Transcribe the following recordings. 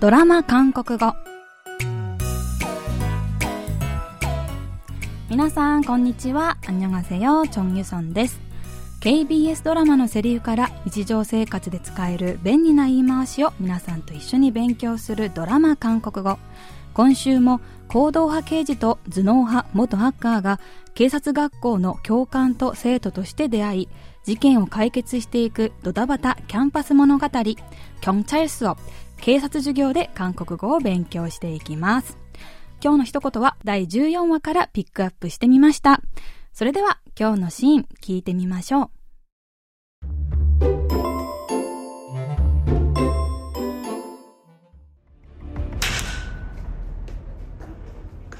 ドラマ韓国語皆さんこんにちは안녕하세요チョンユソンです KBS ドラマのセリフから日常生活で使える便利な言い回しを皆さんと一緒に勉強するドラマ韓国語今週も行動派刑事と頭脳派元ハッカーが警察学校の教官と生徒として出会い事件を解決していくドタバタキャンパス物語경찰수업 警察授業で韓国語を勉強していきます今日の一言は第14話からピックアップしてみましたそれでは今日のシーン聞いてみましょう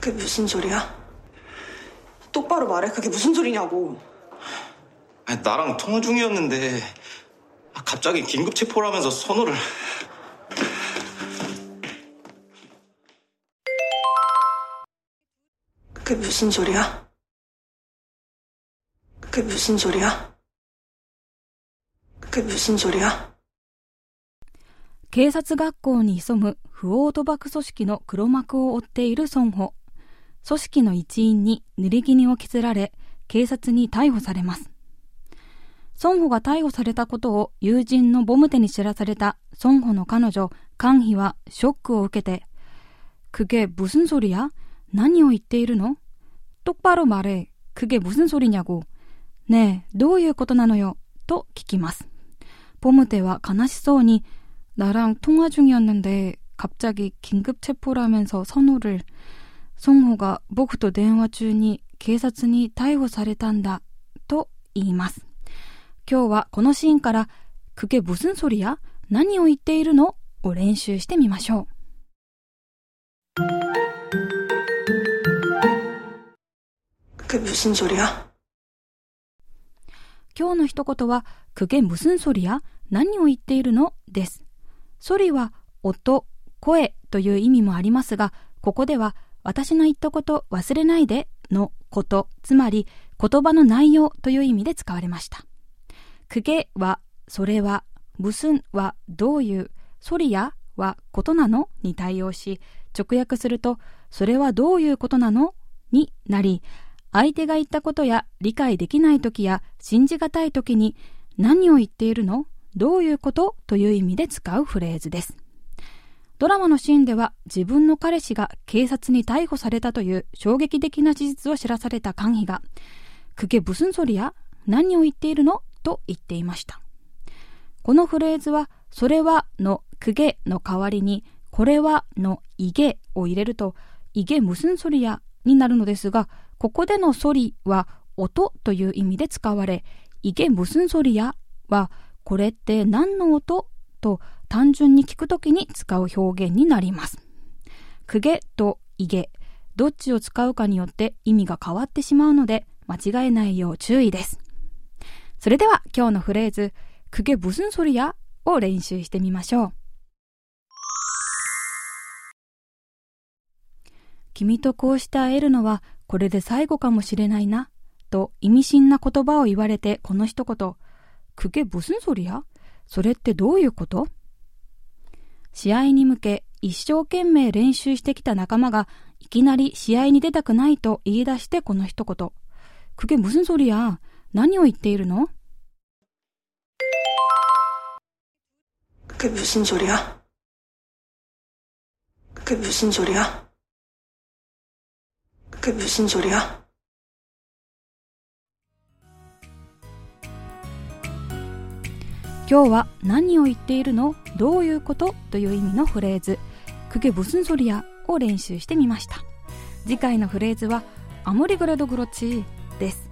그게무슨소리야똑바로말해그게무슨소리냐고 아니, 나랑 통화 중이었는데 아, 갑자기 긴급 체포라면서 선호를 그게무슨소리야그게무슨소리야그게무슨소리야警察学校に潜む不法賭博組織の黒幕を追っている孫保。組織の一員に濡れ衣を着せられ、警察に逮捕されます。孫保が逮捕されたことを友人のボムテに知らされた孫保の彼女、カンヒはショックを受けて、그게무슨소리야何を言っているの 똑바로말해그게무슨소리냐고ねえ、どういうことなのよと聞きます。ボムテは悲しそうに、 나랑 통화 중이었는데 갑자기 긴급 체포라면서 선호를 송호가僕と 대화 중に 警察に 逮捕 されたんだと言います今日はこのシーンから그게무슨소리야何を言っているのを練習してみましょう 그게무슨소리야今日の一言は그게무슨소리야何を言っているのですソリは音、声という意味もありますが、ここでは私の言ったこと忘れないでのこと、つまり言葉の内容という意味で使われました。くげはそれは、ブスンはどういう、ソリやはことなのに対応し、直訳すると、それはどういうことなのになり、 相手が言ったことや理解できない時や信じがたい時に何を言っているの？どういうこと？という意味で使うフレーズです。ドラマのシーンでは自分の彼氏が警察に逮捕されたという衝撃的な事実を知らされたカンヒが、くげブスンソリや何を言っているの？と言っていました。このフレーズは、それは？のくげの代わりに、これは？のいげを入れると、いげむすんそりや？になるのですが、ここでのソリは音という意味で使われ、いげむすんそりやはこれって何の音と単純に聞くときに使う表現になります。くげといげ、どっちを使うかによって意味が変わってしまうので間違えないよう注意です。それでは今日のフレーズ、くげぶすんそりやを練習してみましょう。君とこうして会えるのはこれで最後かもしれないな、と意味深な言葉を言われてこの一言、그게무슨소리야それってどういうこと試合に向け一生懸命練習してきた仲間がいきなり試合に出たくないと言い出してこの一言。그게무슨소리야何を言っているの그게무슨소리야그게무슨소리야 그게무슨소리야今日は何を言っているのどういうことという意味のフレーズ、그게무슨소리야を練習してみました。次回のフレーズは、アモリグレドグロチです。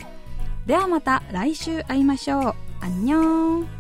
ではまた来週会いましょう。アンニョン